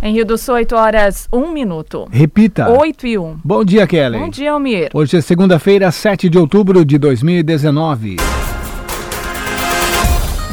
Em Rio do Sul, 8 horas, 1 minuto. Repita. 8 e 1. Bom dia, Kelly. Bom dia, Almir. Hoje é segunda-feira, 7 de outubro de 2019.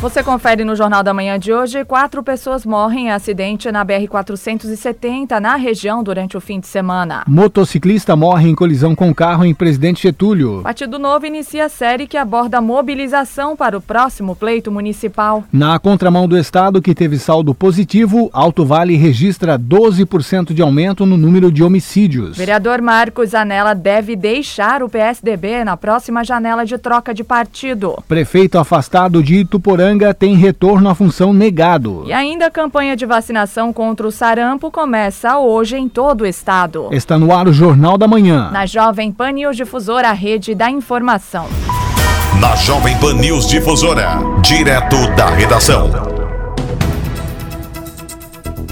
Você confere no Jornal da Manhã de hoje: quatro pessoas morrem em acidente na BR-470 na região durante o fim de semana. Motociclista morre em colisão com carro em Presidente Getúlio. Partido Novo inicia a série que aborda mobilização para o próximo pleito municipal. Na contramão do estado, que teve saldo positivo, Alto Vale registra 12% de aumento no número de homicídios. Vereador Marcos Anela deve deixar o PSDB na próxima janela de troca de partido. Prefeito afastado de Ituporanga tem retorno à função negado. E ainda a campanha de vacinação contra o sarampo começa hoje em todo o estado. Está no ar o Jornal da Manhã. Na Jovem Pan News Difusora, a rede da informação. Na Jovem Pan News Difusora, direto da redação.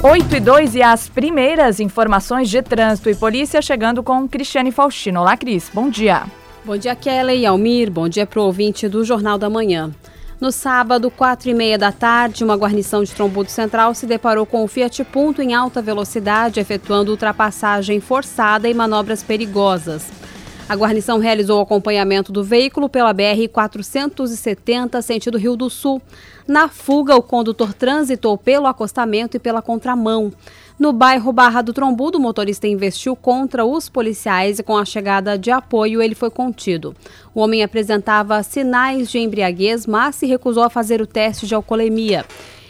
8 e 2 e as primeiras informações de trânsito e polícia chegando com Cristiane Faustino. Olá, Cris. Bom dia. Bom dia, Kelly e Almir. Bom dia para o ouvinte do Jornal da Manhã. No sábado, quatro e meia da tarde, uma guarnição de Trombudo Central se deparou com o Fiat Punto em alta velocidade, efetuando ultrapassagem forçada e manobras perigosas. A guarnição realizou o acompanhamento do veículo pela BR-470, sentido Rio do Sul. Na fuga, o condutor transitou pelo acostamento e pela contramão. No bairro Barra do Trombudo, o motorista investiu contra os policiais e com a chegada de apoio ele foi contido. O homem apresentava sinais de embriaguez, mas se recusou a fazer o teste de alcoolemia.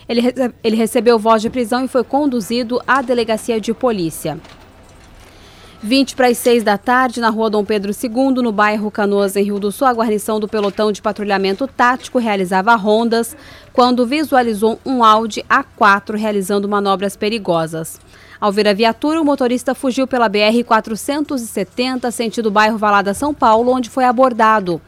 Ele, ele recebeu voz de prisão e foi conduzido à delegacia de polícia. 20 para as 6 da tarde, na rua Dom Pedro II, no bairro Canoas, em Rio do Sul, a guarnição do pelotão de patrulhamento tático realizava rondas quando visualizou um Audi A4 realizando manobras perigosas. Ao ver a viatura, o motorista fugiu pela BR-470, sentido bairro Valada, São Paulo, onde foi abordado.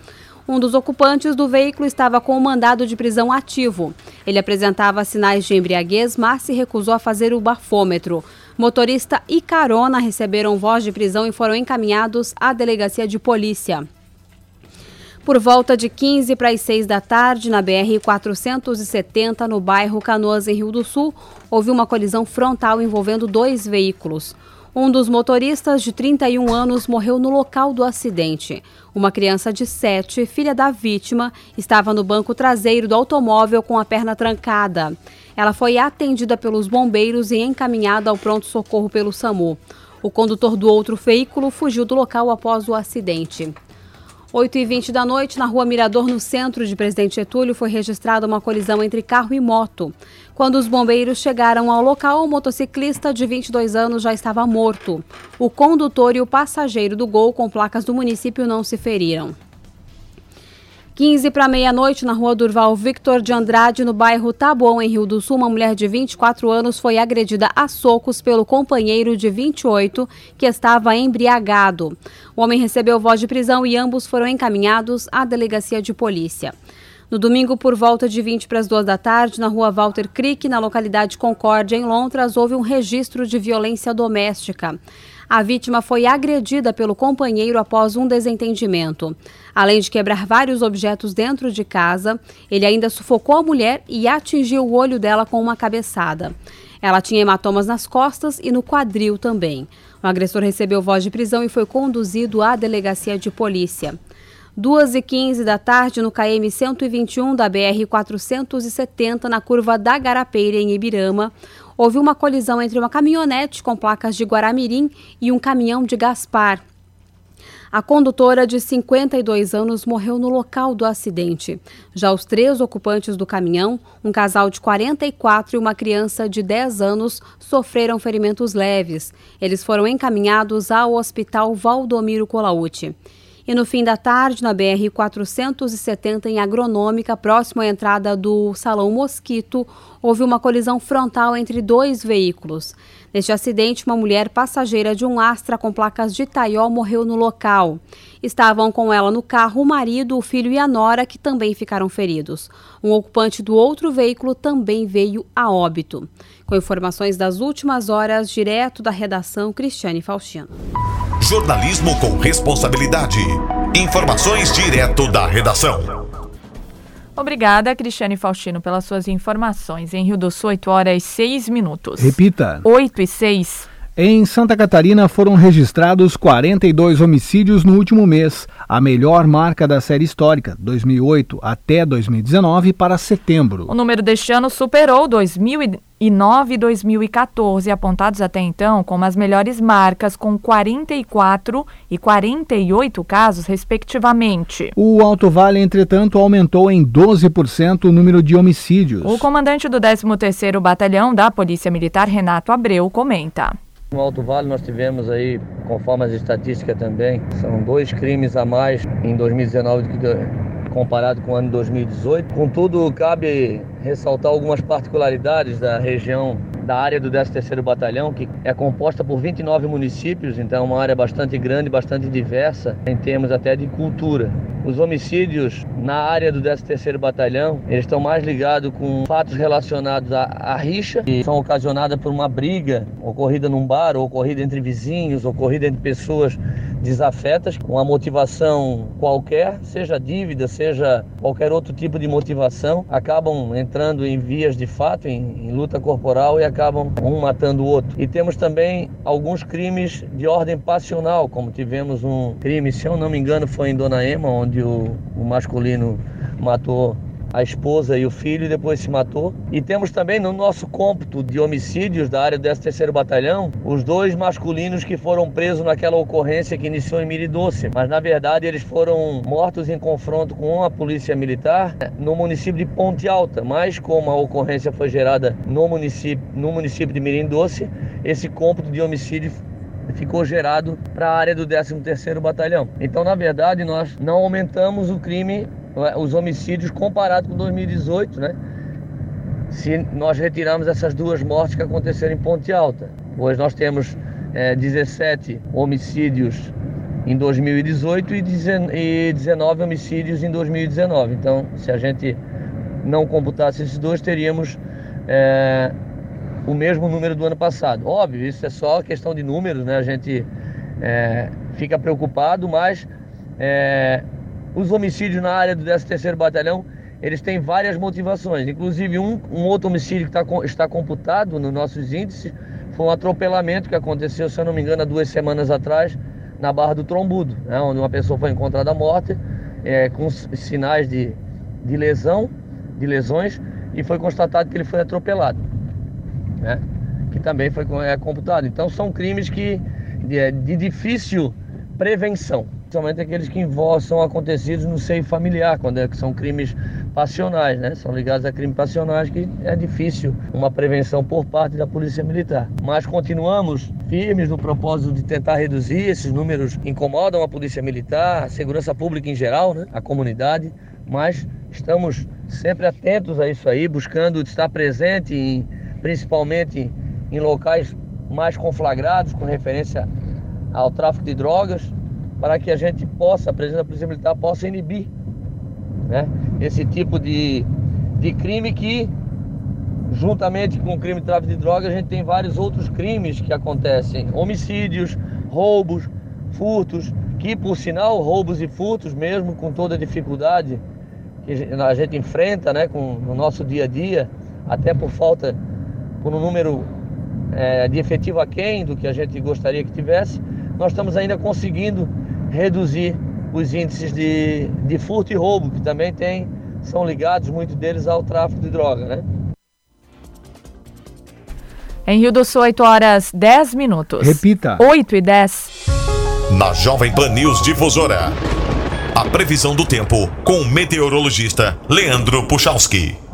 Um dos ocupantes do veículo estava com o mandado de prisão ativo. Ele apresentava sinais de embriaguez, mas se recusou a fazer o bafômetro. Motorista e carona receberam voz de prisão e foram encaminhados à delegacia de polícia. Por volta de 15 para as 6 da tarde, na BR-470, no bairro Canoas, em Rio do Sul, houve uma colisão frontal envolvendo dois veículos. Um dos motoristas, de 31 anos, morreu no local do acidente. Uma criança de 7, filha da vítima, estava no banco traseiro do automóvel com a perna trancada. Ela foi atendida pelos bombeiros e encaminhada ao pronto-socorro pelo SAMU. O condutor do outro veículo fugiu do local após o acidente. 8 e 20 da noite, na rua Mirador, no centro de Presidente Getúlio, foi registrada uma colisão entre carro e moto. Quando os bombeiros chegaram ao local, o motociclista de 22 anos já estava morto. O condutor e o passageiro do Gol com placas do município não se feriram. 15 para meia-noite, na rua Durval Victor de Andrade, no bairro Taboão, em Rio do Sul, uma mulher de 24 anos foi agredida a socos pelo companheiro de 28, que estava embriagado. O homem recebeu voz de prisão e ambos foram encaminhados à delegacia de polícia. No domingo, por volta de 20 para as 2 da tarde, na rua Walter Crick, na localidade Concórdia, em Londres, houve um registro de violência doméstica. A vítima foi agredida pelo companheiro após um desentendimento. Além de quebrar vários objetos dentro de casa, ele ainda sufocou a mulher e atingiu o olho dela com uma cabeçada. Ela tinha hematomas nas costas e no quadril também. O agressor recebeu voz de prisão e foi conduzido à delegacia de polícia. 2h15 da tarde, no KM 121 da BR 470, na curva da Garapeira, em Ibirama, houve uma colisão entre uma caminhonete com placas de Guaramirim e um caminhão de Gaspar. A condutora de 52 anos morreu no local do acidente. Já os três ocupantes do caminhão, um casal de 44 e uma criança de 10 anos, sofreram ferimentos leves. Eles foram encaminhados ao Hospital Valdomiro Colauti. E no fim da tarde, na BR 470 em Agronômica, próximo à entrada do Salão Mosquito, houve uma colisão frontal entre dois veículos. Neste acidente, uma mulher passageira de um Astra com placas de Taió morreu no local. Estavam com ela no carro o marido, o filho e a nora, que também ficaram feridos. Um ocupante do outro veículo também veio a óbito. Com informações das últimas horas, direto da redação, Cristiane Faustino. Jornalismo com responsabilidade. Informações direto da redação. Obrigada, Cristiane Faustino, pelas suas informações. Em Rio do Sul, 8 horas e 6 minutos. Repita. 8 e 6. Em Santa Catarina foram registrados 42 homicídios no último mês, a melhor marca da série histórica, 2008 até 2019 para setembro. O número deste ano superou 2009 e 2014, apontados até então como as melhores marcas, com 44 e 48 casos, respectivamente. O Alto Vale, entretanto, aumentou em 12% o número de homicídios. O comandante do 13º Batalhão da Polícia Militar, Renato Abreu, comenta. No Alto Vale nós tivemos aí, conforme as estatísticas também, são dois crimes a mais em 2019 do que comparado com o ano 2018. Contudo, cabe ressaltar algumas particularidades da região da área do 13º Batalhão, que é composta por 29 municípios, então é uma área bastante grande, bastante diversa em termos até de cultura. Os homicídios na área do 13º Batalhão, eles estão mais ligados com fatos relacionados à, à rixa, que são ocasionadas por uma briga ocorrida num bar, ou ocorrida entre vizinhos, ocorrida entre pessoas desafetas, com uma motivação qualquer, seja dívida, seja qualquer outro tipo de motivação, acabam entrando em vias de fato, em, em luta corporal e acabam um matando o outro. E temos também alguns crimes de ordem passional, como tivemos um crime, se eu não me engano, foi em Dona Ema, onde o, o masculino matou a esposa e o filho e depois se matou. E temos também no nosso cômputo de homicídios da área do 13º Batalhão, os dois masculinos que foram presos naquela ocorrência que iniciou em Miridoce. Mas na verdade eles foram mortos em confronto com a polícia militar no município de Ponte Alta. Mas como a ocorrência foi gerada no município, no município de Mirindoce, esse cômputo de homicídio ficou gerado para a área do 13º Batalhão. Então, na verdade, nós não aumentamos o crime os homicídios comparado com 2018, né? Se nós retirarmos essas duas mortes que aconteceram em Ponte Alta, pois nós temos é, 17 homicídios em 2018 e 19 homicídios em 2019. Então, se a gente não computasse esses dois, teríamos é, o mesmo número do ano passado. Óbvio, isso é só questão de números, né? A gente é, fica preocupado, mas é, os homicídios na área do 13º Batalhão, eles têm várias motivações. Inclusive, um, um outro homicídio que tá, está computado nos nossos índices foi um atropelamento que aconteceu, se eu não me engano, há duas semanas atrás, na Barra do Trombudo, né, onde uma pessoa foi encontrada morta, é, com sinais de, de lesão, de lesões, e foi constatado que ele foi atropelado, né, que também foi é, computado. Então, são crimes que de, de difícil prevenção principalmente aqueles que são acontecidos no seio familiar, quando é, são crimes passionais, né? São ligados a crimes passionais que é difícil uma prevenção por parte da Polícia Militar. Mas continuamos firmes no propósito de tentar reduzir esses números que incomodam a Polícia Militar, a segurança pública em geral, né? A comunidade, mas estamos sempre atentos a isso aí, buscando estar presente em, principalmente em locais mais conflagrados com referência ao tráfico de drogas, para que a gente possa, a presença da Polícia Militar possa inibir né, esse tipo de, de crime que, juntamente com o crime de tráfico de drogas, a gente tem vários outros crimes que acontecem, homicídios, roubos, furtos, que por sinal, roubos e furtos, mesmo com toda a dificuldade que a gente enfrenta né, com, no nosso dia a dia, até por falta, por um número é, de efetivo aquém do que a gente gostaria que tivesse, nós estamos ainda conseguindo reduzir os índices de, de furto e roubo, que também tem, são ligados, muitos deles, ao tráfico de droga, né? Em Rio do Sul, 8 horas 10 minutos. Repita. 8 e 10. Na Jovem Pan News Difusora. A previsão do tempo com o meteorologista Leandro Puchalski.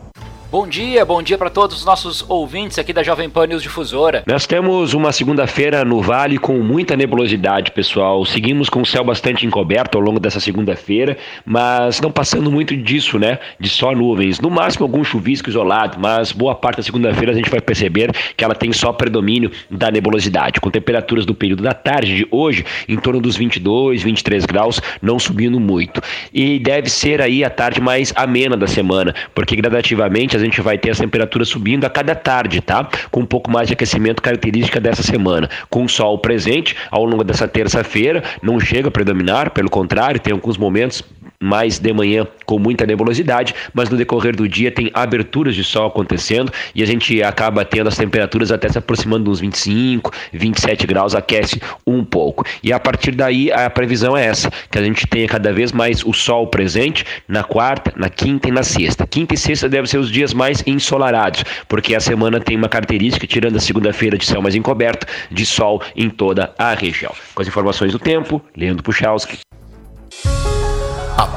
Bom dia, bom dia para todos os nossos ouvintes aqui da Jovem Pan News Difusora. Nós temos uma segunda-feira no Vale com muita nebulosidade, pessoal. Seguimos com o céu bastante encoberto ao longo dessa segunda-feira, mas não passando muito disso, né? De só nuvens. No máximo algum chuvisco isolado, mas boa parte da segunda-feira a gente vai perceber que ela tem só predomínio da nebulosidade, com temperaturas do período da tarde de hoje em torno dos 22, 23 graus, não subindo muito. E deve ser aí a tarde mais amena da semana, porque gradativamente a gente vai ter as temperaturas subindo a cada tarde, tá? Com um pouco mais de aquecimento característica dessa semana. Com o sol presente ao longo dessa terça-feira, não chega a predominar, pelo contrário, tem alguns momentos mais de manhã com muita nebulosidade, mas no decorrer do dia tem aberturas de sol acontecendo e a gente acaba tendo as temperaturas até se aproximando dos 25, 27 graus, aquece um pouco. E a partir daí a previsão é essa, que a gente tenha cada vez mais o sol presente na quarta, na quinta e na sexta. Quinta e sexta devem ser os dias mais ensolarados, porque a semana tem uma característica, tirando a segunda-feira de céu mais encoberto, de sol em toda a região. Com as informações do tempo, Leandro Puchalski.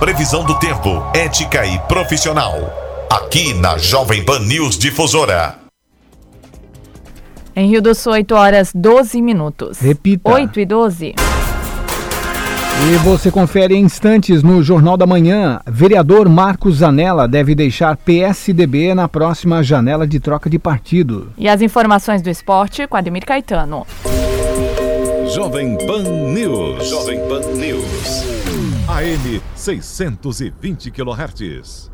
Previsão do tempo, ética e profissional. Aqui na Jovem Pan News Difusora. Em Rio do Sul, 8 horas 12 minutos. Repita. 8 e 12. E você confere em instantes no Jornal da Manhã. Vereador Marcos Zanella deve deixar PSDB na próxima janela de troca de partido. E as informações do esporte com Ademir Caetano. Jovem Pan News. Jovem Pan News. AM 620 kHz.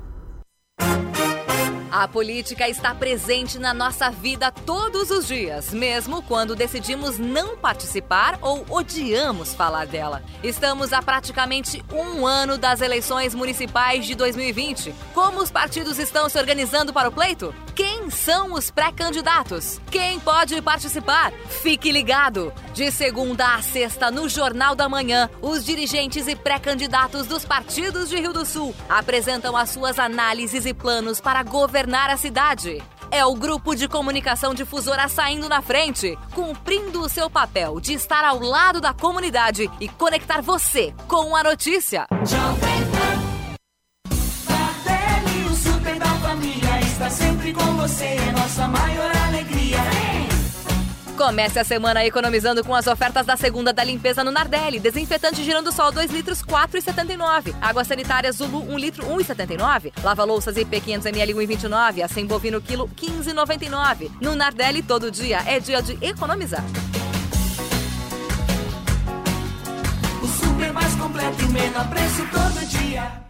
A política está presente na nossa vida todos os dias, mesmo quando decidimos não participar ou odiamos falar dela. Estamos há praticamente um ano das eleições municipais de 2020. Como os partidos estão se organizando para o pleito? Quem são os pré-candidatos? Quem pode participar? Fique ligado! De segunda a sexta, no Jornal da Manhã, os dirigentes e pré-candidatos dos partidos de Rio do Sul apresentam as suas análises e planos para governar governar a cidade. É o grupo de comunicação difusora saindo na frente, cumprindo o seu papel de estar ao lado da comunidade e conectar você com a notícia. sempre com você, é nossa maior alegria. Comece a semana economizando com as ofertas da segunda da limpeza no Nardelli. Desinfetante girando sol 2 litros 4,79. Água sanitária Zulu 1 litro 1,79. Lava louças IP 500 ml 1,29. Assim bovino quilo 15,99. No Nardelli todo dia é dia de economizar. O super mais completo e menor preço todo dia.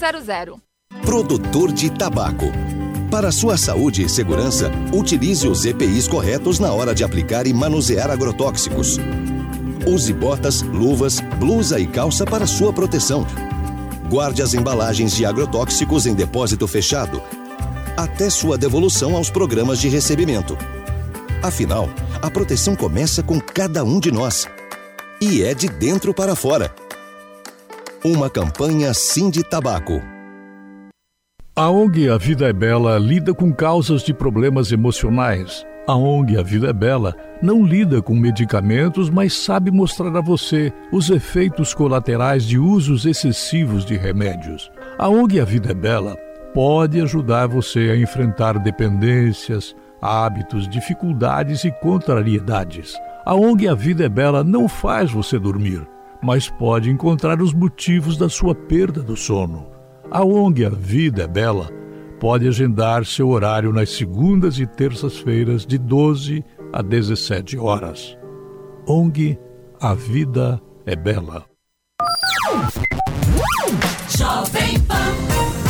2100. Produtor de tabaco. Para sua saúde e segurança, utilize os EPIs corretos na hora de aplicar e manusear agrotóxicos. Use botas, luvas, blusa e calça para sua proteção. Guarde as embalagens de agrotóxicos em depósito fechado, até sua devolução aos programas de recebimento. Afinal, a proteção começa com cada um de nós. E é de dentro para fora. Uma campanha Sim de Tabaco. A ONG A Vida é Bela lida com causas de problemas emocionais. A ONG A Vida é Bela não lida com medicamentos, mas sabe mostrar a você os efeitos colaterais de usos excessivos de remédios. A ONG A Vida é Bela pode ajudar você a enfrentar dependências, hábitos, dificuldades e contrariedades. A ONG A Vida é Bela não faz você dormir, mas pode encontrar os motivos da sua perda do sono. A ONG A Vida é Bela pode agendar seu horário nas segundas e terças-feiras de 12 a 17 horas. ONG A Vida é Bela. Jovem Pan.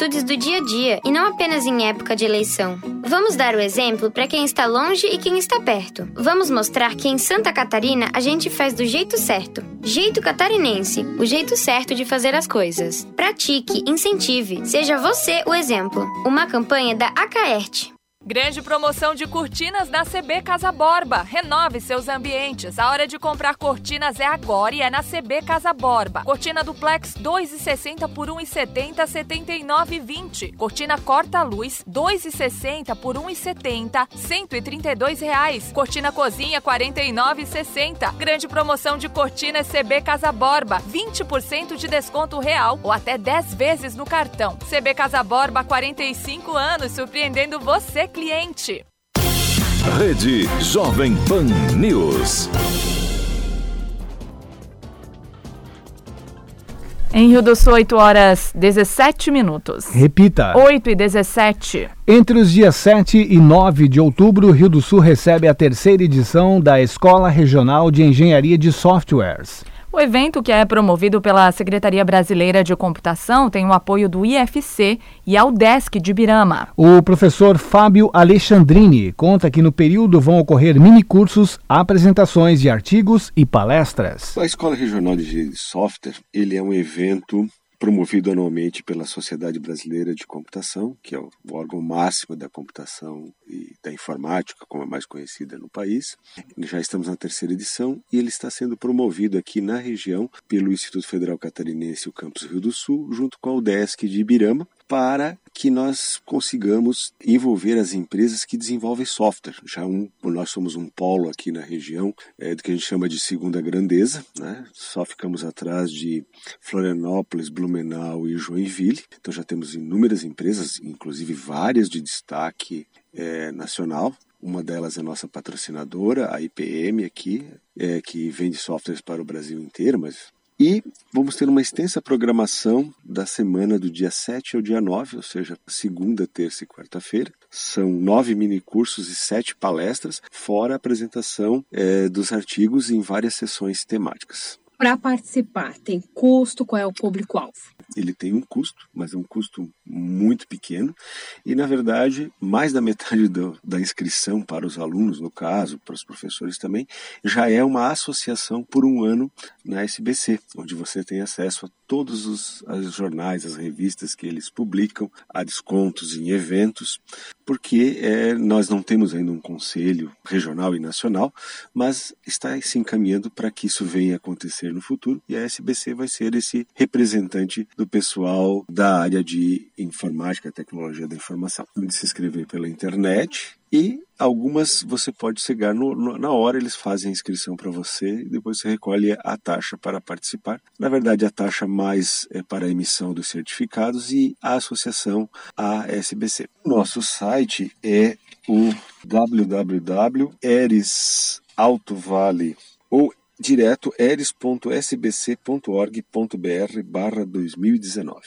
atitudes do dia a dia e não apenas em época de eleição. Vamos dar o exemplo para quem está longe e quem está perto. Vamos mostrar que em Santa Catarina a gente faz do jeito certo. Jeito catarinense, o jeito certo de fazer as coisas. Pratique, incentive, seja você o exemplo. Uma campanha da Acaerte. Grande promoção de cortinas na CB Casa Borba. Renove seus ambientes. A hora de comprar cortinas é agora e é na CB Casa Borba. Cortina duplex 2,60 por 1,70, 79,20. Cortina corta-luz 2,60 por 1,70, 132 reais. Cortina cozinha 49,60. Grande promoção de cortinas CB Casa Borba. 20% de desconto real ou até 10 vezes no cartão. CB Casa Borba 45 anos surpreendendo você cliente. Rede Jovem Pan News. Em Rio do Sul, 8 horas 17 minutos. Repita. 8 e 17. Entre os dias 7 e 9 de outubro, Rio do Sul recebe a terceira edição da Escola Regional de Engenharia de Softwares. O evento, que é promovido pela Secretaria Brasileira de Computação, tem o apoio do IFC e ao Desk de Birama. O professor Fábio Alexandrini conta que no período vão ocorrer minicursos, apresentações de artigos e palestras. A Escola Regional de Engenharia de Software ele é um evento promovido anualmente pela Sociedade Brasileira de Computação, que é o órgão máximo da computação e da informática, como é mais conhecida no país. Já estamos na terceira edição e ele está sendo promovido aqui na região pelo Instituto Federal Catarinense, o Campus Rio do Sul, junto com a UDESC de Ibirama, para que nós consigamos envolver as empresas que desenvolvem software. Já um, nós somos um polo aqui na região é, do que a gente chama de segunda grandeza, né? só ficamos atrás de Florianópolis, Blumenau e Joinville. Então já temos inúmeras empresas, inclusive várias de destaque é, nacional. Uma delas é nossa patrocinadora, a IPM aqui, é, que vende softwares para o Brasil inteiro, mas e vamos ter uma extensa programação da semana do dia 7 ao dia 9, ou seja, segunda, terça e quarta-feira. São nove mini cursos e sete palestras, fora a apresentação é, dos artigos em várias sessões temáticas. Para participar, tem custo? Qual é o público-alvo? Ele tem um custo, mas é um custo muito pequeno. E, na verdade, mais da metade do, da inscrição para os alunos, no caso, para os professores também, já é uma associação por um ano na SBC, onde você tem acesso a todos os, os jornais, as revistas que eles publicam, a descontos em eventos, porque é, nós não temos ainda um conselho regional e nacional, mas está se encaminhando para que isso venha a acontecer no futuro e a SBC vai ser esse representante do pessoal da área de informática, tecnologia da informação. De se inscrever pela internet e algumas você pode chegar no, no, na hora, eles fazem a inscrição para você e depois você recolhe a taxa para participar. Na verdade, a taxa mais é para a emissão dos certificados e a associação à SBC. Nosso site é o www.eresautovale ou direto eres.sbc.org.br barra 2019.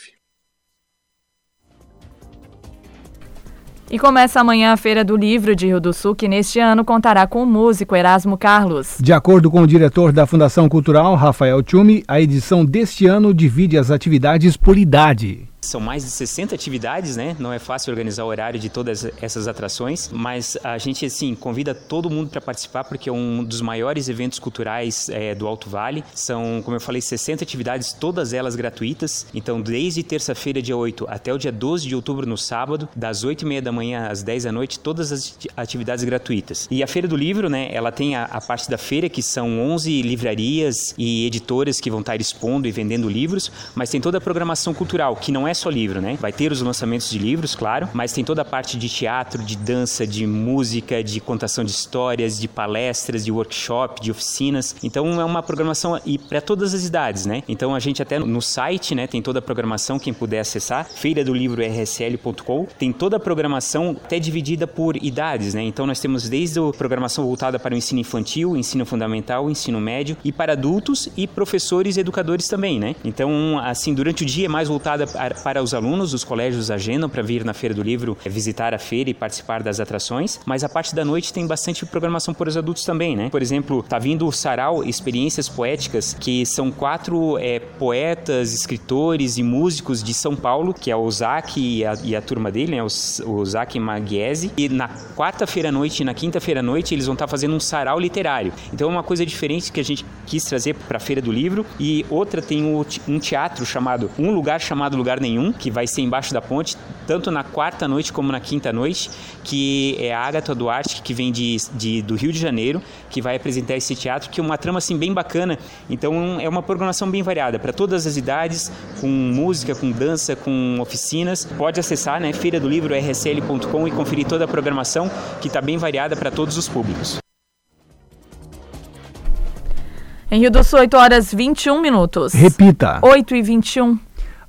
E começa amanhã a Feira do Livro de Rio do Sul, que neste ano contará com o músico Erasmo Carlos. De acordo com o diretor da Fundação Cultural, Rafael Tchumi, a edição deste ano divide as atividades por idade. São mais de 60 atividades, né? Não é fácil organizar o horário de todas essas atrações, mas a gente, assim, convida todo mundo para participar porque é um dos maiores eventos culturais é, do Alto Vale. São, como eu falei, 60 atividades, todas elas gratuitas. Então, desde terça-feira, dia 8, até o dia 12 de outubro, no sábado, das 8 e meia da manhã às 10 da noite, todas as atividades gratuitas. E a Feira do Livro, né? Ela tem a, a parte da feira, que são 11 livrarias e editoras que vão estar expondo e vendendo livros, mas tem toda a programação cultural, que não é é só livro, né? Vai ter os lançamentos de livros, claro, mas tem toda a parte de teatro, de dança, de música, de contação de histórias, de palestras, de workshop, de oficinas. Então é uma programação e para todas as idades, né? Então a gente até no site, né, tem toda a programação quem puder acessar, feira do livro rsl.com, tem toda a programação até dividida por idades, né? Então nós temos desde a programação voltada para o ensino infantil, ensino fundamental, ensino médio e para adultos e professores e educadores também, né? Então, assim, durante o dia é mais voltada para os alunos, os colégios agendam para vir na Feira do Livro é, visitar a feira e participar das atrações, mas a parte da noite tem bastante programação para os adultos também, né? Por exemplo, tá vindo o Sarau Experiências Poéticas, que são quatro é, poetas, escritores e músicos de São Paulo, que é o Zac e a, e a turma dele, né? O, o Zac Maguese. E na quarta-feira à noite e na quinta-feira à noite eles vão estar tá fazendo um sarau literário. Então é uma coisa diferente que a gente quis trazer para a Feira do Livro. E outra tem um teatro chamado Um Lugar Chamado Lugar Nenhum que vai ser embaixo da ponte, tanto na quarta noite como na quinta noite, que é a Agatha Duarte, que vem de, de, do Rio de Janeiro, que vai apresentar esse teatro, que é uma trama assim bem bacana. Então é uma programação bem variada, para todas as idades, com música, com dança, com oficinas. Pode acessar, né, feira do livro rsl.com e conferir toda a programação, que está bem variada para todos os públicos. Em Rio do Sul, 8 horas 21 minutos. Repita. 8 e 21.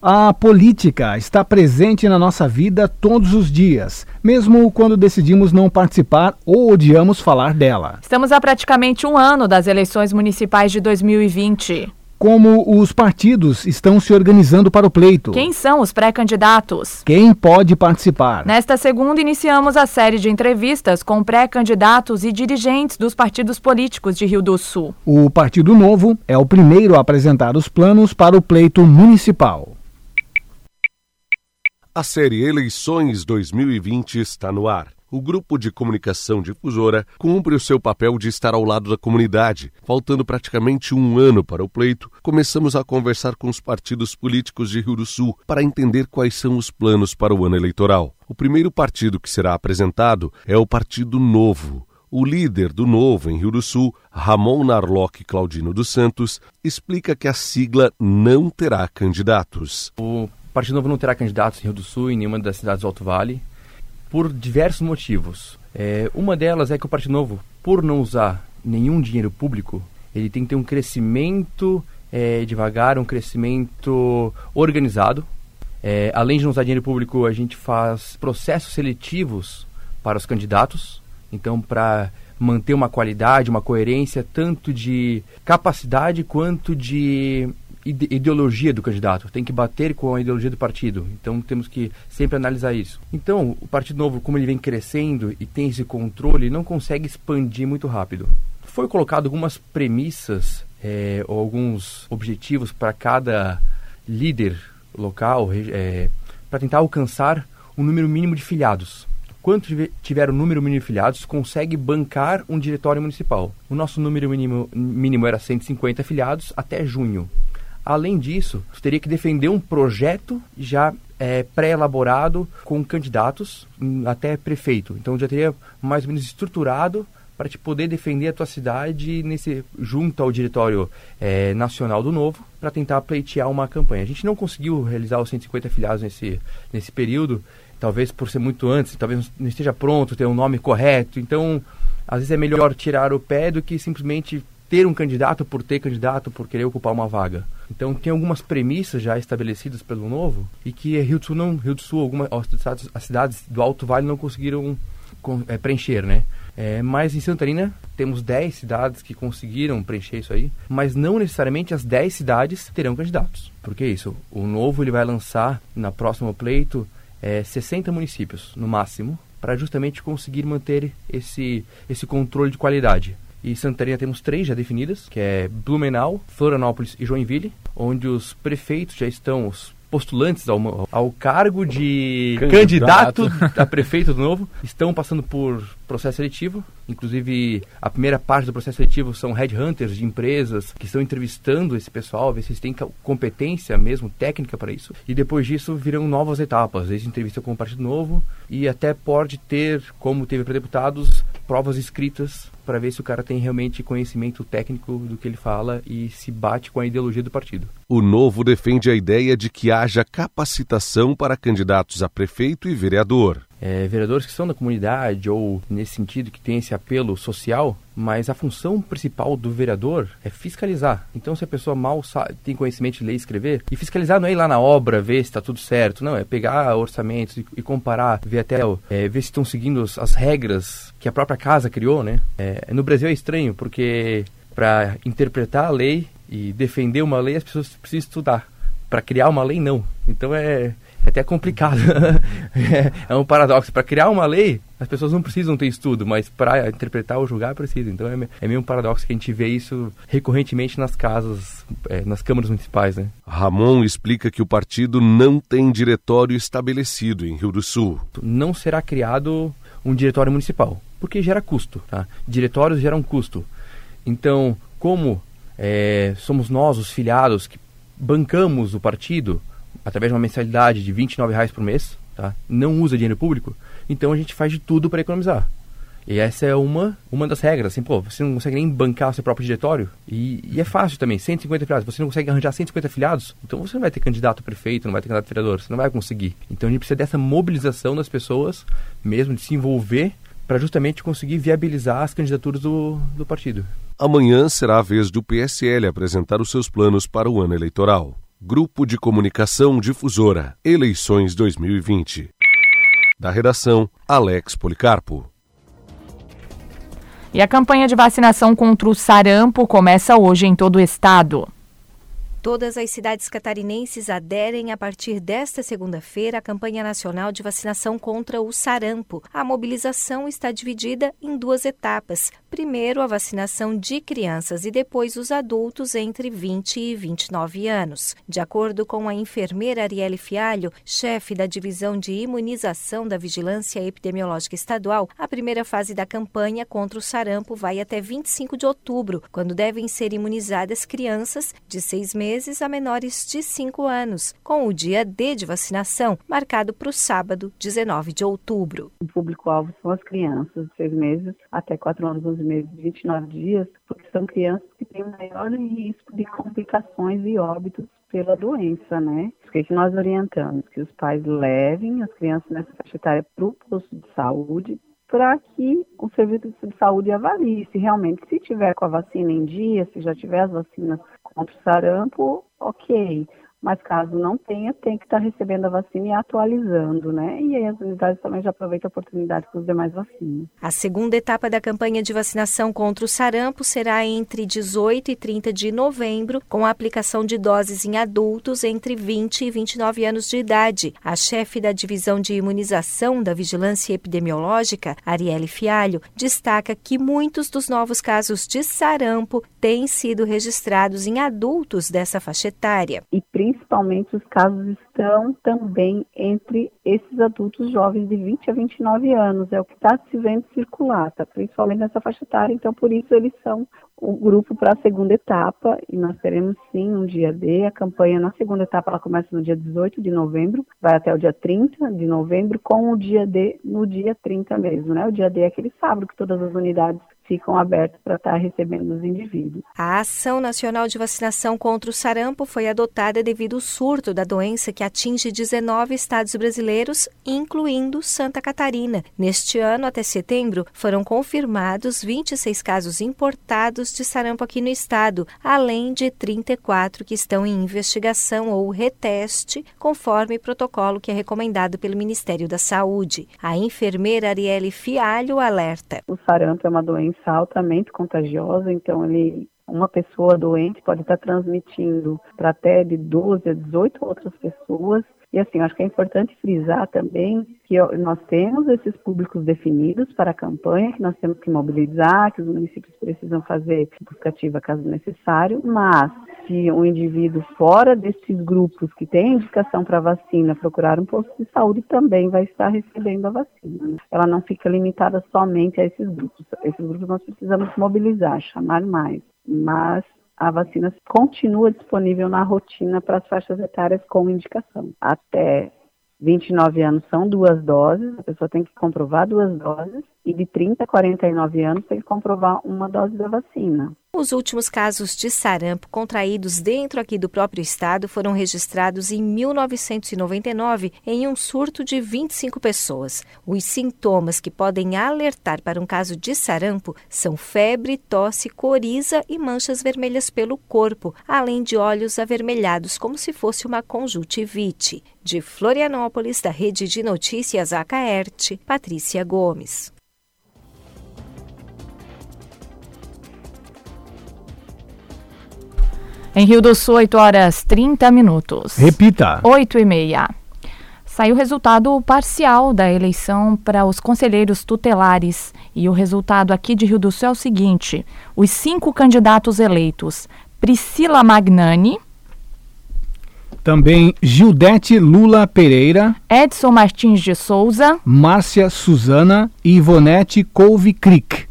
A política está presente na nossa vida todos os dias, mesmo quando decidimos não participar ou odiamos falar dela. Estamos há praticamente um ano das eleições municipais de 2020 como os partidos estão se organizando para o pleito. Quem são os pré-candidatos? Quem pode participar? Nesta segunda, iniciamos a série de entrevistas com pré-candidatos e dirigentes dos partidos políticos de Rio do Sul. O Partido Novo é o primeiro a apresentar os planos para o pleito municipal. A série Eleições 2020 está no ar o grupo de comunicação difusora cumpre o seu papel de estar ao lado da comunidade. Faltando praticamente um ano para o pleito, começamos a conversar com os partidos políticos de Rio do Sul para entender quais são os planos para o ano eleitoral. O primeiro partido que será apresentado é o Partido Novo. O líder do Novo em Rio do Sul, Ramon Narlock Claudino dos Santos, explica que a sigla não terá candidatos. O Partido Novo não terá candidatos em Rio do Sul e em nenhuma das cidades do Alto Vale por diversos motivos. É, uma delas é que o Partido Novo, por não usar nenhum dinheiro público, ele tem que ter um crescimento é, devagar, um crescimento organizado. É, além de não usar dinheiro público, a gente faz processos seletivos para os candidatos. Então, para manter uma qualidade, uma coerência, tanto de capacidade quanto de ideologia do candidato, tem que bater com a ideologia do partido. Então temos que sempre analisar isso. Então, o Partido Novo, como ele vem crescendo e tem esse controle, não consegue expandir muito rápido. Foi colocado algumas premissas é, ou alguns objetivos para cada líder local é, para tentar alcançar um número mínimo de filiados. Quanto tiver o número mínimo de filiados, consegue bancar um diretório municipal. O nosso número mínimo, mínimo era 150 filiados até junho. Além disso, você teria que defender um projeto já é, pré-elaborado com candidatos hum, até prefeito. Então já teria mais ou menos estruturado para te poder defender a tua cidade nesse junto ao diretório é, nacional do Novo para tentar pleitear uma campanha. A gente não conseguiu realizar os 150 filiados nesse nesse período, talvez por ser muito antes, talvez não esteja pronto, ter um nome correto. Então, às vezes é melhor tirar o pé do que simplesmente ter um candidato por ter candidato por querer ocupar uma vaga. Então tem algumas premissas já estabelecidas pelo novo e que Rio do Sul não, Rio do Sul, algumas as cidades do Alto Vale não conseguiram é, preencher, né? É, mas em Santa Catarina temos 10 cidades que conseguiram preencher isso aí, mas não necessariamente as 10 cidades terão candidatos. Por que isso? O novo ele vai lançar na próxima pleito é, 60 municípios no máximo para justamente conseguir manter esse, esse controle de qualidade. E Santa Catarina temos três já definidas, que é Blumenau, Florianópolis e Joinville, onde os prefeitos já estão, os postulantes ao, ao cargo de candidato. candidato a prefeito do novo estão passando por processo seletivo. Inclusive, a primeira parte do processo seletivo são headhunters de empresas que estão entrevistando esse pessoal, ver se eles têm competência mesmo, técnica para isso. E depois disso virão novas etapas, desde entrevista com o Partido Novo e até pode ter, como teve para deputados, provas escritas para ver se o cara tem realmente conhecimento técnico do que ele fala e se bate com a ideologia do partido. O Novo defende a ideia de que haja capacitação para candidatos a prefeito e vereador é, vereadores que são da comunidade ou nesse sentido que tem esse apelo social, mas a função principal do vereador é fiscalizar. Então, se a pessoa mal sabe, tem conhecimento de ler e escrever, e fiscalizar não é ir lá na obra ver se está tudo certo, não, é pegar orçamentos e, e comparar, ver até, é, ver se estão seguindo as regras que a própria casa criou, né? É, no Brasil é estranho, porque para interpretar a lei e defender uma lei, as pessoas precisam estudar. Para criar uma lei, não. Então é, é até complicado. é um paradoxo. Para criar uma lei, as pessoas não precisam ter estudo, mas para interpretar ou julgar, precisam. Então é, é meio um paradoxo que a gente vê isso recorrentemente nas casas, é, nas câmaras municipais. Né? Ramon explica que o partido não tem diretório estabelecido em Rio do Sul. Não será criado um diretório municipal, porque gera custo. Tá? Diretórios geram custo. Então, como é, somos nós, os filiados, que bancamos o partido, através de uma mensalidade de R$ 29,00 por mês, tá? não usa dinheiro público, então a gente faz de tudo para economizar. E essa é uma, uma das regras. Assim, pô, você não consegue nem bancar o seu próprio diretório. E, e é fácil também, 150 afiliados. Você não consegue arranjar 150 afiliados, então você não vai ter candidato a prefeito, não vai ter candidato a vereador. Você não vai conseguir. Então a gente precisa dessa mobilização das pessoas, mesmo de se envolver, para justamente conseguir viabilizar as candidaturas do, do partido. Amanhã será a vez do PSL apresentar os seus planos para o ano eleitoral. Grupo de Comunicação Difusora, Eleições 2020. Da redação, Alex Policarpo. E a campanha de vacinação contra o sarampo começa hoje em todo o estado. Todas as cidades catarinenses aderem a partir desta segunda-feira à campanha nacional de vacinação contra o sarampo. A mobilização está dividida em duas etapas. Primeiro, a vacinação de crianças e depois os adultos entre 20 e 29 anos. De acordo com a enfermeira Arielle Fialho, chefe da divisão de imunização da Vigilância Epidemiológica Estadual, a primeira fase da campanha contra o sarampo vai até 25 de outubro, quando devem ser imunizadas crianças de seis meses meses a menores de 5 anos, com o dia D de vacinação, marcado para o sábado, 19 de outubro. O público-alvo são as crianças de 6 meses até 4 anos, 11 meses, 29 dias, porque são crianças que têm maior risco de complicações e óbitos pela doença, né? O que nós orientamos? Que os pais levem as crianças nessa faixa etária para o posto de saúde, para que o serviço de saúde avalie se realmente, se tiver com a vacina em dia, se já tiver as vacinas o sarampo, ok. Mas caso não tenha, tem que estar recebendo a vacina e atualizando, né? E aí as unidades também já aproveitam a oportunidade com os demais vacinas. A segunda etapa da campanha de vacinação contra o sarampo será entre 18 e 30 de novembro, com a aplicação de doses em adultos entre 20 e 29 anos de idade. A chefe da divisão de imunização da Vigilância Epidemiológica, Arielle Fialho, destaca que muitos dos novos casos de sarampo têm sido registrados em adultos dessa faixa etária. E principalmente os casos estão também entre esses adultos jovens de 20 a 29 anos, é o que está se vendo circular, tá? principalmente nessa faixa etária, então por isso eles são o grupo para a segunda etapa e nós teremos sim um dia D. A campanha na segunda etapa ela começa no dia 18 de novembro, vai até o dia 30 de novembro, com o dia D no dia 30 mesmo, né? O dia D é aquele sábado que todas as unidades ficam abertos para estar recebendo os indivíduos. A Ação Nacional de Vacinação contra o Sarampo foi adotada devido ao surto da doença que atinge 19 estados brasileiros, incluindo Santa Catarina. Neste ano, até setembro, foram confirmados 26 casos importados de sarampo aqui no estado, além de 34 que estão em investigação ou reteste, conforme protocolo que é recomendado pelo Ministério da Saúde. A enfermeira Arielle Fialho alerta. O sarampo é uma doença altamente contagiosa, então ele uma pessoa doente pode estar transmitindo para até de 12 a 18 outras pessoas. E assim, acho que é importante frisar também que nós temos esses públicos definidos para a campanha, que nós temos que mobilizar, que os municípios precisam fazer buscativa caso necessário, mas se um indivíduo fora desses grupos que tem indicação para vacina procurar um posto de saúde, também vai estar recebendo a vacina. Ela não fica limitada somente a esses grupos. Esses grupos nós precisamos mobilizar, chamar mais mas a vacina continua disponível na rotina para as faixas etárias com indicação. Até 29 anos são duas doses, a pessoa tem que comprovar duas doses, e de 30 a 49 anos tem que comprovar uma dose da vacina. Os últimos casos de sarampo contraídos dentro aqui do próprio estado foram registrados em 1999 em um surto de 25 pessoas. Os sintomas que podem alertar para um caso de sarampo são febre, tosse, coriza e manchas vermelhas pelo corpo, além de olhos avermelhados como se fosse uma conjuntivite. De Florianópolis, da Rede de Notícias Acaerte, Patrícia Gomes. Em Rio do Sul, 8 horas 30 minutos. Repita. 8 e meia. Saiu o resultado parcial da eleição para os conselheiros tutelares. E o resultado aqui de Rio do Sul é o seguinte: os cinco candidatos eleitos: Priscila Magnani. Também Gildete Lula Pereira. Edson Martins de Souza. Márcia Suzana e Ivonete Couve Crick.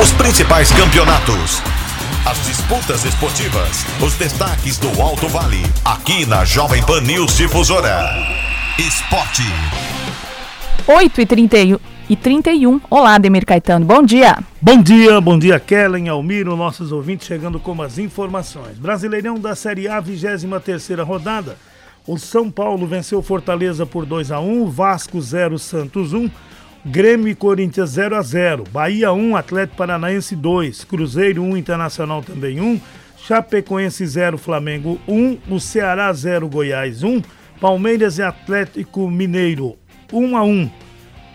Os principais campeonatos, As disputas esportivas, os destaques do Alto Vale, aqui na Jovem Pan News Difusora. Esporte. 8 e 31 e 31. Olá, Demir Caetano. Bom dia. Bom dia, bom dia, Kellen, Almiro, nossos ouvintes chegando com as informações. Brasileirão da Série A, 23 rodada. O São Paulo venceu Fortaleza por 2 a 1, Vasco 0, Santos 1. Grêmio e Corinthians 0 a 0 Bahia 1, Atlético Paranaense 2, Cruzeiro 1, Internacional também 1, Chapecoense 0, Flamengo 1, o Ceará 0, Goiás 1, Palmeiras e Atlético Mineiro 1 a 1,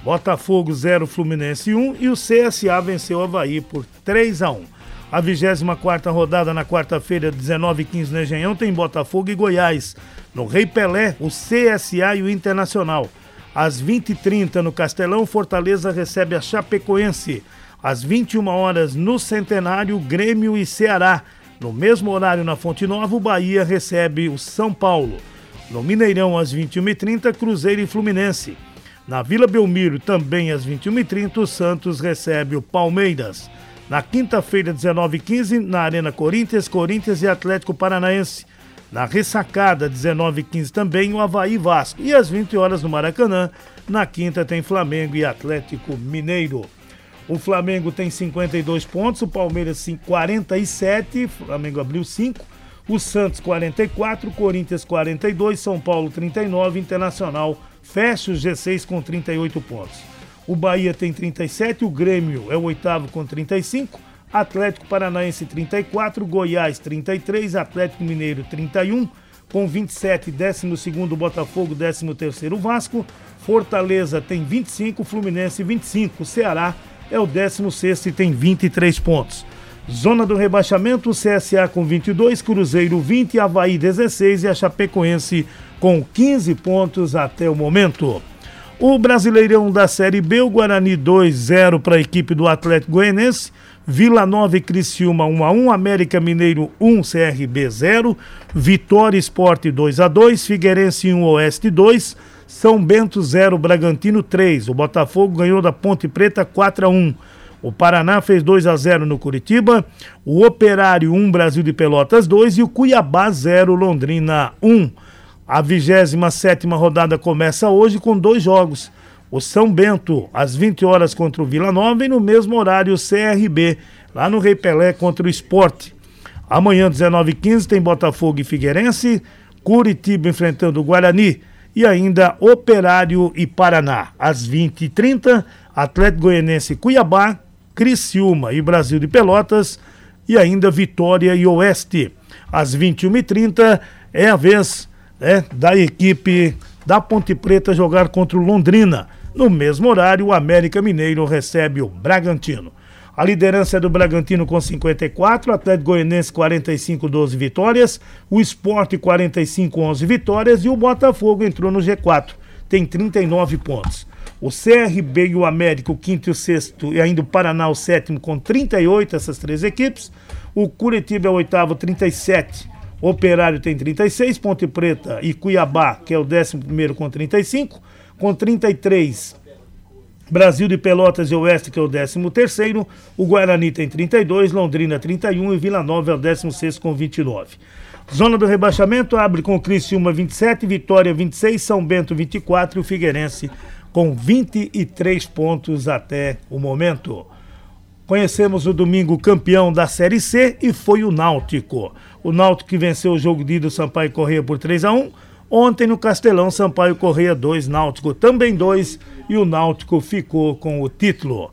Botafogo 0, Fluminense 1 e o CSA venceu o Havaí por 3 a 1. A 24ª rodada na quarta-feira, 19 h 15 no Engenhão, tem Botafogo e Goiás. No Rei Pelé, o CSA e o Internacional. Às 20h30 no Castelão, Fortaleza recebe a Chapecoense. Às 21 horas no Centenário, Grêmio e Ceará. No mesmo horário na Fonte Nova, o Bahia recebe o São Paulo. No Mineirão, às 21h30, Cruzeiro e Fluminense. Na Vila Belmiro, também às 21h30, o Santos recebe o Palmeiras. Na quinta-feira, 19h15, na Arena Corinthians, Corinthians e Atlético Paranaense. Na ressacada, 19 h 15 também, o Havaí Vasco. E às 20 horas no Maracanã, na quinta tem Flamengo e Atlético Mineiro. O Flamengo tem 52 pontos, o Palmeiras 47, o Flamengo abriu 5, o Santos 44, Corinthians 42, São Paulo 39, Internacional fecha o G6 com 38 pontos. O Bahia tem 37, o Grêmio é o oitavo com 35, Atlético Paranaense 34, Goiás 33, Atlético Mineiro 31, com 27, 12 Botafogo, 13 Vasco, Fortaleza tem 25, Fluminense 25, Ceará é o 16 e tem 23 pontos. Zona do rebaixamento, CSA com 22, Cruzeiro 20, Havaí 16 e a Chapecoense com 15 pontos até o momento. O Brasileirão da Série B, o Guarani 2-0 para a equipe do Atlético Goianense. Vila Nova e Criciúma 1 a 1, América Mineiro 1, CRB 0, Vitória Esporte 2 a 2, Figueirense 1 Oeste 2, São Bento 0, Bragantino 3. O Botafogo ganhou da Ponte Preta 4 a 1. O Paraná fez 2 a 0 no Curitiba, o Operário 1 Brasil de Pelotas 2 e o Cuiabá 0 Londrina 1. A 27 rodada começa hoje com dois jogos o São Bento, às 20 horas contra o Vila Nova e no mesmo horário o CRB, lá no Rei Pelé contra o Esporte. Amanhã, 19h15, tem Botafogo e Figueirense, Curitiba enfrentando o Guarani e ainda Operário e Paraná. Às 20h30, Atlético Goianense Cuiabá, Criciúma e Brasil de Pelotas e ainda Vitória e Oeste. Às 21h30 é a vez né, da equipe da Ponte Preta jogar contra o Londrina. No mesmo horário, o América Mineiro recebe o Bragantino. A liderança é do Bragantino com 54, o Atlético Goianense 45, 12 vitórias, o Esporte 45, 11 vitórias e o Botafogo entrou no G4, tem 39 pontos. O CRB e o América, o quinto e o sexto, e ainda o Paraná, o sétimo, com 38, essas três equipes. O Curitiba é o oitavo, 37. O Operário tem 36, Ponte Preta e Cuiabá, que é o décimo primeiro, com 35 com 33. Brasil de Pelotas e Oeste, que é o 13 terceiro. O Guarani tem 32, Londrina 31 e Vila Nova é o 16 com 29. Zona do rebaixamento abre com o Criciúma 27, Vitória 26, São Bento 24 e o Figueirense com 23 pontos até o momento. Conhecemos o domingo campeão da Série C e foi o Náutico. O Náutico que venceu o jogo de ida do Sampaio Correia por 3 a 1 Ontem no Castelão, Sampaio Correia 2, Náutico também 2 e o Náutico ficou com o título.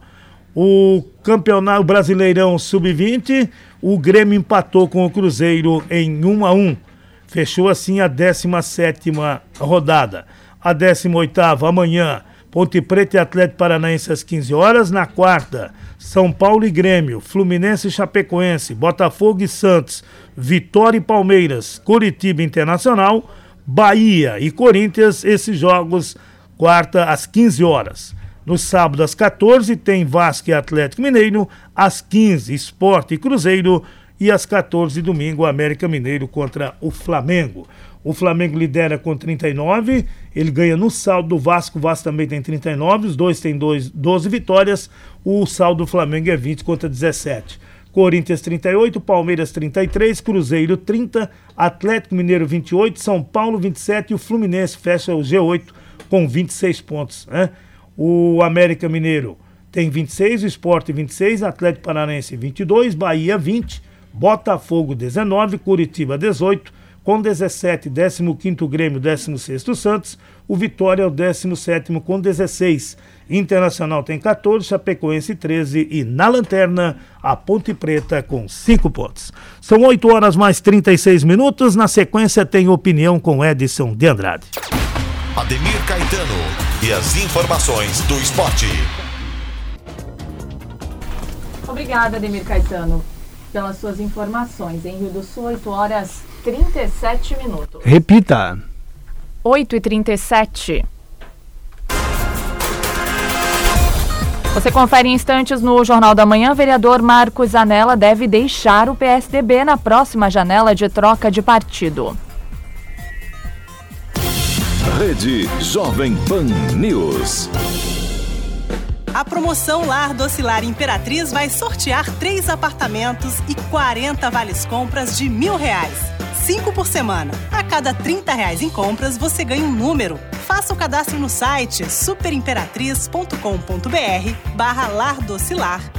O campeonato brasileirão sub-20, o Grêmio empatou com o Cruzeiro em 1 a 1. Fechou assim a 17 rodada. A 18 amanhã, Ponte Preta e Atlético Paranaense às 15 horas. Na quarta, São Paulo e Grêmio, Fluminense e Chapecoense, Botafogo e Santos, Vitória e Palmeiras, Curitiba Internacional. Bahia e Corinthians, esses jogos quarta às 15 horas. No sábado às 14 tem Vasco e Atlético Mineiro, às 15 Esporte e Cruzeiro e às 14 domingo América Mineiro contra o Flamengo. O Flamengo lidera com 39, ele ganha no saldo do Vasco, o Vasco também tem 39, os dois têm dois, 12 vitórias, o saldo do Flamengo é 20 contra 17. Corinthians 38, Palmeiras 33, Cruzeiro 30, Atlético Mineiro 28, São Paulo 27 e o Fluminense fecha o G8 com 26 pontos. Né? O América Mineiro tem 26, o Sport 26, Atlético Paranaense 22, Bahia 20, Botafogo 19, Curitiba 18, com 17, 15º Grêmio, 16º Santos, o Vitória é o 17º com 16. Internacional tem 14, Chapecoense 13 e na lanterna a Ponte Preta com 5 pontos. São 8 horas mais 36 minutos, na sequência tem opinião com Edson de Andrade. Ademir Caetano e as informações do esporte. Obrigada, Ademir Caetano, pelas suas informações. Em Rio do Sul, 8 horas 37 minutos. Repita. 8 e 37. Você confere em instantes no Jornal da Manhã. Vereador Marcos Zanella deve deixar o PSDB na próxima janela de troca de partido. Rede Jovem Pan News. A promoção Lar Docilar Imperatriz vai sortear três apartamentos e 40 vales compras de mil reais. Cinco por semana. A cada 30 reais em compras, você ganha um número. Faça o cadastro no site superimperatriz.com.br barra Lar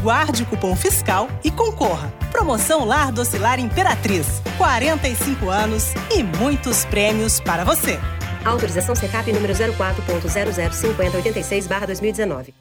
guarde o cupom fiscal e concorra. Promoção Lar Docilar Imperatriz. 45 anos e muitos prêmios para você. Autorização CECAP número 04.005086-2019.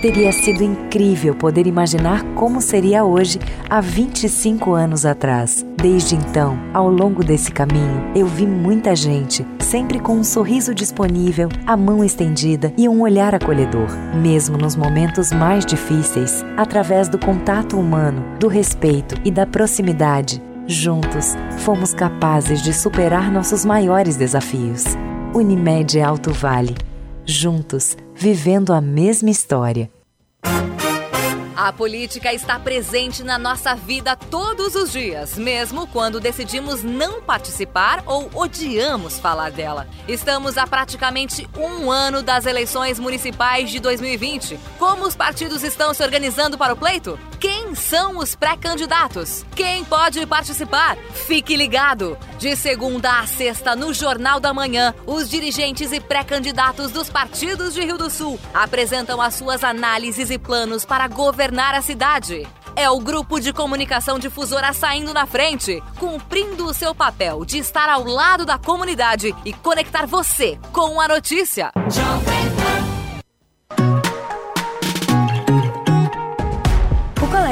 Teria sido incrível poder imaginar como seria hoje há 25 anos atrás. Desde então, ao longo desse caminho, eu vi muita gente, sempre com um sorriso disponível, a mão estendida e um olhar acolhedor, mesmo nos momentos mais difíceis, através do contato humano, do respeito e da proximidade. Juntos, fomos capazes de superar nossos maiores desafios. Unimed Alto Vale. Juntos, vivendo a mesma história. A política está presente na nossa vida todos os dias, mesmo quando decidimos não participar ou odiamos falar dela. Estamos há praticamente um ano das eleições municipais de 2020. Como os partidos estão se organizando para o pleito? Quem são os pré-candidatos? Quem pode participar? Fique ligado! De segunda a sexta, no Jornal da Manhã, os dirigentes e pré-candidatos dos partidos de Rio do Sul apresentam as suas análises e planos para governar a cidade. É o grupo de comunicação difusora saindo na frente, cumprindo o seu papel de estar ao lado da comunidade e conectar você com a notícia. O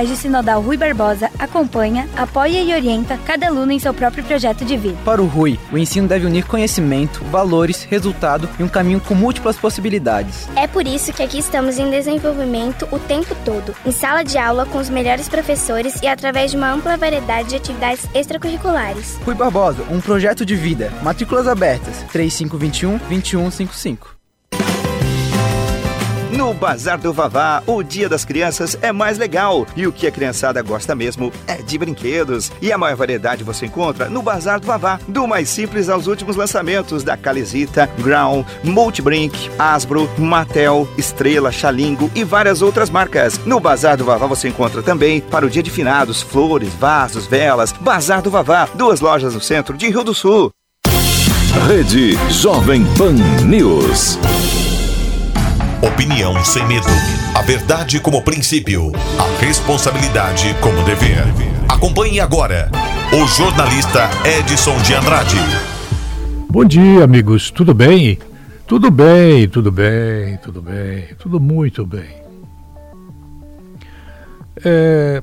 Colégio Sinodal Rui Barbosa acompanha, apoia e orienta cada aluno em seu próprio projeto de vida. Para o Rui, o ensino deve unir conhecimento, valores, resultado e um caminho com múltiplas possibilidades. É por isso que aqui estamos em desenvolvimento o tempo todo, em sala de aula com os melhores professores e através de uma ampla variedade de atividades extracurriculares. Rui Barbosa, um projeto de vida. Matrículas abertas. 3521 2155. No Bazar do Vavá, o Dia das Crianças é mais legal e o que a criançada gosta mesmo é de brinquedos. E a maior variedade você encontra no Bazar do Vavá, do mais simples aos últimos lançamentos da Calesita, Ground, Multibrink, Asbro, Mattel, Estrela, Xalingo e várias outras marcas. No Bazar do Vavá você encontra também para o Dia de Finados, flores, vasos, velas. Bazar do Vavá, duas lojas no centro de Rio do Sul. Rede Jovem Pan News. Opinião sem medo. A verdade como princípio. A responsabilidade como dever. Acompanhe agora o jornalista Edson de Andrade. Bom dia, amigos. Tudo bem? Tudo bem, tudo bem, tudo bem, tudo muito bem. É...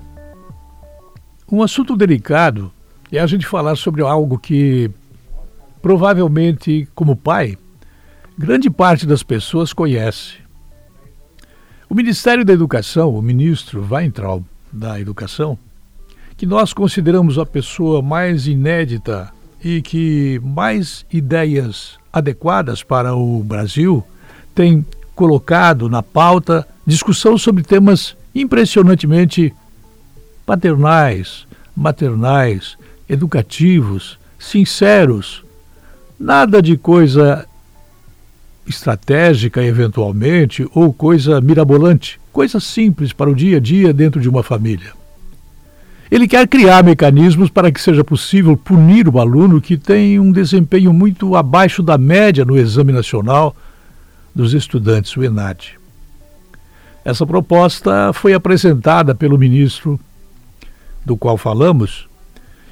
Um assunto delicado é a gente falar sobre algo que provavelmente, como pai, grande parte das pessoas conhece. O Ministério da Educação, o ministro Weintraub, da educação, que nós consideramos a pessoa mais inédita e que mais ideias adequadas para o Brasil tem colocado na pauta discussão sobre temas impressionantemente paternais, maternais, educativos, sinceros. Nada de coisa estratégica, eventualmente, ou coisa mirabolante. Coisa simples para o dia a dia dentro de uma família. Ele quer criar mecanismos para que seja possível punir o aluno que tem um desempenho muito abaixo da média no Exame Nacional dos Estudantes, o ENAD. Essa proposta foi apresentada pelo ministro do qual falamos,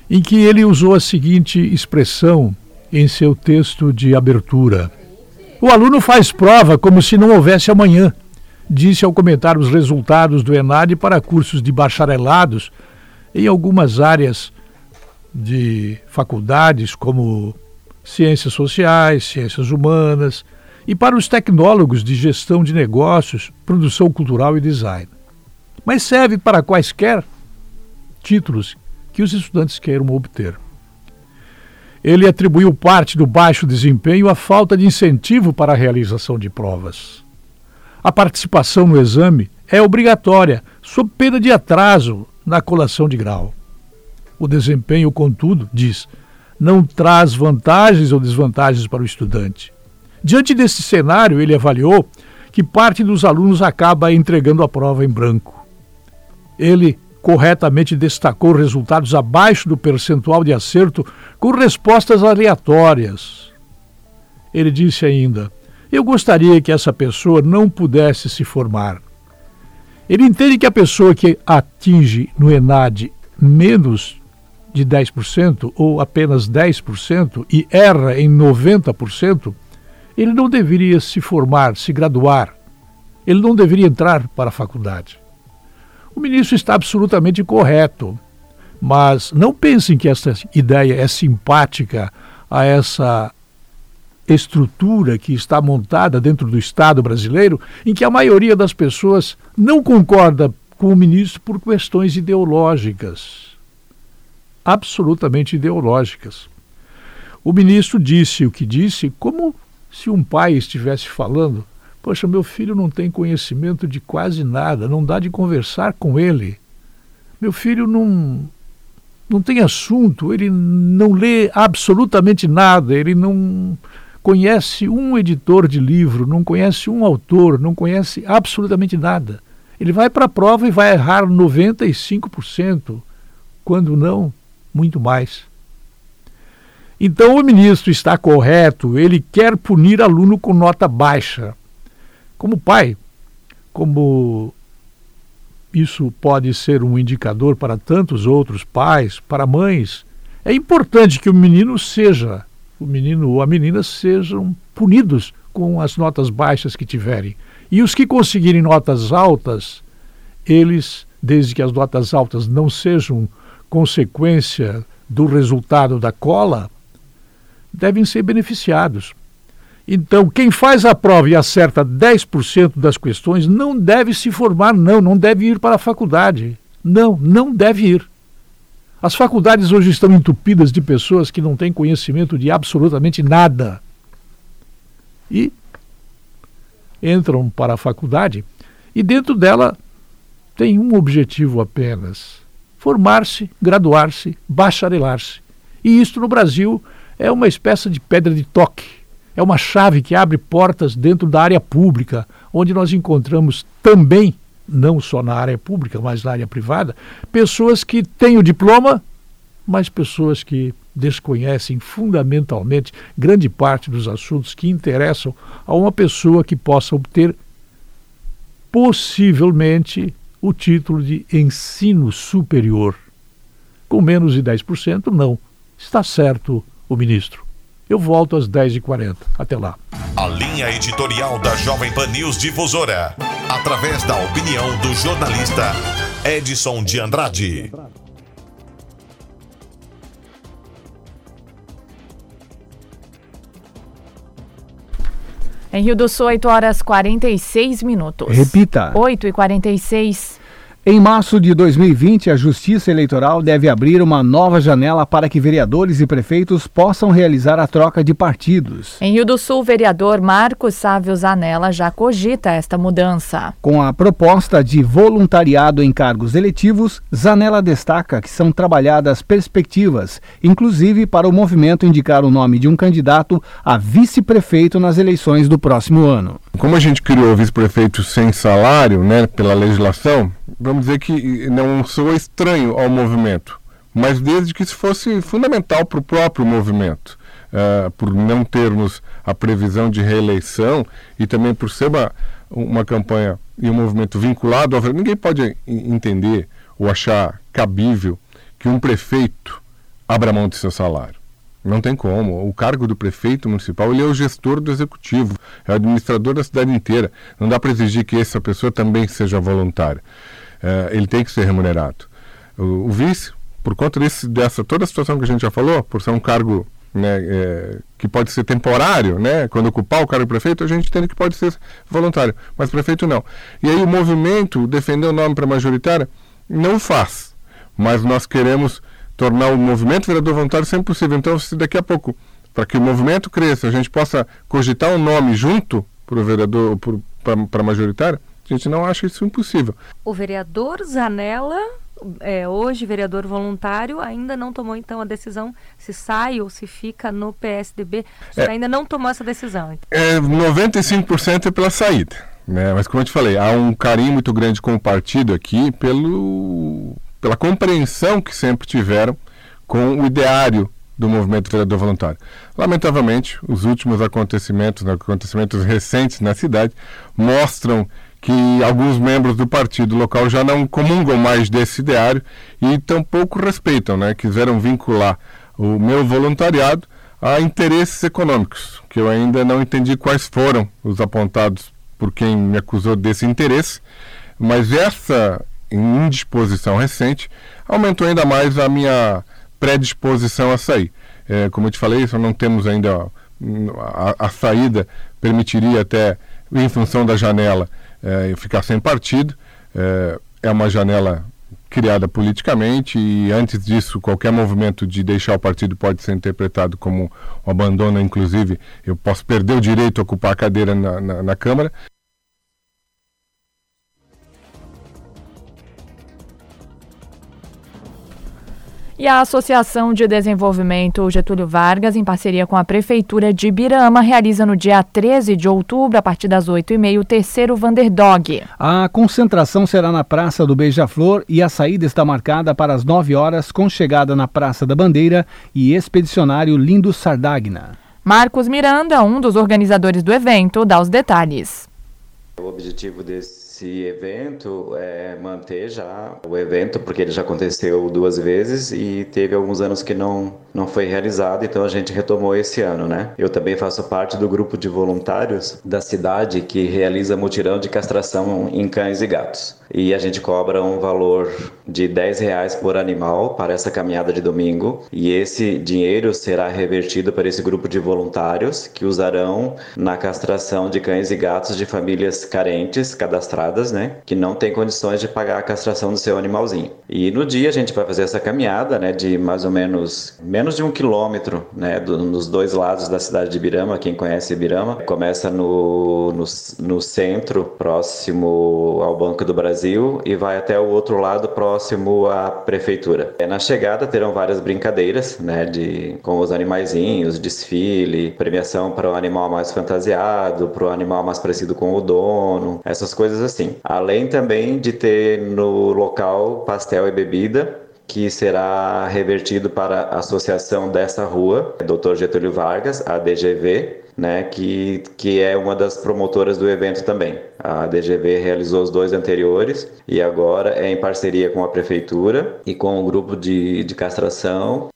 em que ele usou a seguinte expressão em seu texto de abertura: O aluno faz prova como se não houvesse amanhã, disse ao comentar os resultados do ENAD para cursos de bacharelados em algumas áreas de faculdades, como ciências sociais, ciências humanas, e para os tecnólogos de gestão de negócios, produção cultural e design. Mas serve para quaisquer títulos que os estudantes queiram obter. Ele atribuiu parte do baixo desempenho à falta de incentivo para a realização de provas. A participação no exame é obrigatória, sob pena de atraso na colação de grau. O desempenho, contudo, diz, não traz vantagens ou desvantagens para o estudante. Diante desse cenário, ele avaliou que parte dos alunos acaba entregando a prova em branco. Ele corretamente destacou resultados abaixo do percentual de acerto com respostas aleatórias. Ele disse ainda: Eu gostaria que essa pessoa não pudesse se formar. Ele entende que a pessoa que atinge no ENAD menos de 10% ou apenas 10% e erra em 90%, ele não deveria se formar, se graduar. Ele não deveria entrar para a faculdade. O ministro está absolutamente correto, mas não pensem que essa ideia é simpática a essa estrutura que está montada dentro do Estado brasileiro, em que a maioria das pessoas não concorda com o ministro por questões ideológicas. Absolutamente ideológicas. O ministro disse o que disse como se um pai estivesse falando Poxa, meu filho não tem conhecimento de quase nada, não dá de conversar com ele. Meu filho não, não tem assunto, ele não lê absolutamente nada, ele não conhece um editor de livro, não conhece um autor, não conhece absolutamente nada. Ele vai para a prova e vai errar 95%, quando não, muito mais. Então o ministro está correto, ele quer punir aluno com nota baixa. Como pai, como isso pode ser um indicador para tantos outros pais, para mães, é importante que o menino seja, o menino ou a menina sejam punidos com as notas baixas que tiverem. E os que conseguirem notas altas, eles, desde que as notas altas não sejam consequência do resultado da cola, devem ser beneficiados. Então, quem faz a prova e acerta 10% das questões não deve se formar, não, não deve ir para a faculdade. Não, não deve ir. As faculdades hoje estão entupidas de pessoas que não têm conhecimento de absolutamente nada. E entram para a faculdade e dentro dela tem um objetivo apenas: formar-se, graduar-se, bacharelar-se. E isto no Brasil é uma espécie de pedra de toque é uma chave que abre portas dentro da área pública, onde nós encontramos também, não só na área pública, mas na área privada, pessoas que têm o diploma, mas pessoas que desconhecem fundamentalmente grande parte dos assuntos que interessam a uma pessoa que possa obter possivelmente o título de ensino superior. Com menos de 10%, não. Está certo o ministro. Eu volto às 10h40. Até lá. A linha editorial da Jovem Pan News Difusora. Através da opinião do jornalista Edson de Andrade. Em Rio do Sul, 8 horas 46 minutos. Repita. 8 e 46 Em março de 2020, a Justiça Eleitoral deve abrir uma nova janela para que vereadores e prefeitos possam realizar a troca de partidos. Em Rio do Sul, o vereador Marcos Sávio Zanella já cogita esta mudança. Com a proposta de voluntariado em cargos eletivos, Zanella destaca que são trabalhadas perspectivas, inclusive para o movimento indicar o nome de um candidato a vice-prefeito nas eleições do próximo ano. Como a gente criou vice-prefeito sem salário, né, pela legislação, vamos dizer que não sou estranho ao movimento, mas desde que isso fosse fundamental para o próprio movimento, uh, por não termos a previsão de reeleição e também por ser uma, uma campanha e um movimento vinculado, ninguém pode entender ou achar cabível que um prefeito abra mão de seu salário. Não tem como. O cargo do prefeito municipal ele é o gestor do executivo, é o administrador da cidade inteira. Não dá para exigir que essa pessoa também seja voluntária. É, ele tem que ser remunerado. O, o, vice, por conta desse, dessa toda a situação que a gente já falou, por ser um cargo né, é, que pode ser temporário, né, quando ocupar o cargo de prefeito, a gente entende que pode ser voluntário, mas prefeito não. E aí o movimento, defender o nome para majoritária, não faz. Mas nós queremos tornar o movimento vereador voluntário sempre possível. Então, se daqui a pouco, para que o movimento cresça, a gente possa cogitar um nome junto para o vereador, para a majoritária, a gente não acha isso impossível. O vereador Zanella, é, hoje vereador voluntário, ainda não tomou então a decisão se sai ou se fica no PSDB. Você é, ainda não tomou essa decisão. Então. É, 95% é pela saída. Né? Mas como eu te falei, há um carinho muito grande com o partido aqui pelo pela compreensão que sempre tiveram com o ideário do movimento vereador voluntário. Lamentavelmente, os últimos acontecimentos, né, acontecimentos recentes na cidade, mostram que alguns membros do partido local já não comungam mais desse ideário e tampouco respeitam, né? Quiseram vincular o meu voluntariado a interesses econômicos, que eu ainda não entendi quais foram os apontados por quem me acusou desse interesse, mas essa em indisposição recente, aumentou ainda mais a minha predisposição a sair. É, como eu te falei, só não temos ainda a, a, saída permitiria até, em função da janela, é, ficar sem partido. É, é uma janela criada politicamente e antes disso qualquer movimento de deixar o partido pode ser interpretado como um abandono, inclusive eu posso perder o direito a ocupar a cadeira na, na, na Câmara. E a Associação de Desenvolvimento Getúlio Vargas, em parceria com a Prefeitura de Birama, realiza no dia 13 de outubro, a partir das 8h30, o terceiro Vanderdog. A concentração será na Praça do Beija-Flor e a saída está marcada para as 9 horas, com chegada na Praça da Bandeira e expedicionário Lindo Sardagna. Marcos Miranda, um dos organizadores do evento, dá os detalhes. O objetivo desse esse evento é manter já o evento, porque ele já aconteceu duas vezes e teve alguns anos que não, não foi realizado, então a gente retomou esse ano, né? Eu também faço parte do grupo de voluntários da cidade que realiza mutirão de castração em cães e gatos. E a gente cobra um valor de 10 reais por animal para essa caminhada de domingo. E esse dinheiro será revertido para esse grupo de voluntários que usarão na castração de cães e gatos de famílias carentes cadastradas né, que não tem condições de pagar a castração do seu animalzinho. E no dia a gente vai fazer essa caminhada, né, de mais ou menos menos de um quilômetro, né, do, nos dois lados da cidade de Ibirama. Quem conhece Ibirama começa no, no, no centro, próximo ao Banco do Brasil, e vai até o outro lado, próximo à prefeitura. É, na chegada terão várias brincadeiras, né, de com os animaizinhos, desfile, premiação para o animal mais fantasiado, para o animal mais parecido com o dono, essas coisas assim assim. Além também de ter no local pastel e bebida, que será revertido para a associação dessa rua, Dr. Getúlio Vargas, a DGV, né, que, que é uma das promotoras do evento também. A DGV realizou os dois anteriores e agora é em parceria com a prefeitura e com o grupo de, de castração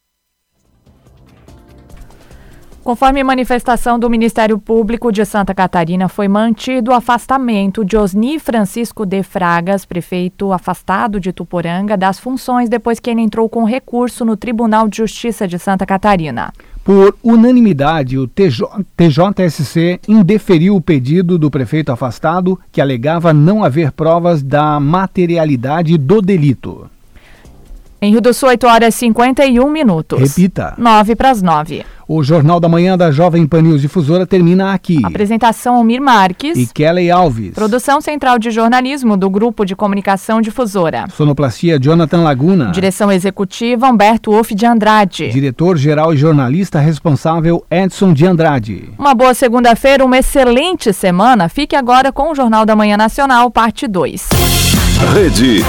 Conforme manifestação do Ministério Público de Santa Catarina, foi mantido o afastamento de Osni Francisco de Fragas, prefeito afastado de Tuporanga, das funções depois que ele entrou com recurso no Tribunal de Justiça de Santa Catarina. Por unanimidade, o TJ, TJSC indeferiu o pedido do prefeito afastado, que alegava não haver provas da materialidade do delito. Em Rio do Sul, 8 horas e 51 minutos. Repita. 9 para as 9. O Jornal da Manhã da Jovem Pan News Difusora termina aqui. Apresentação Almir Marques. E Kelly Alves. Produção Central de Jornalismo do Grupo de Comunicação Difusora. Sonoplastia Jonathan Laguna. Direção Executiva Humberto Wolff de Andrade. Diretor-Geral e Jornalista Responsável Edson de Andrade. Uma boa segunda-feira, uma excelente semana. Fique agora com o Jornal da Manhã Nacional, parte 2. Rede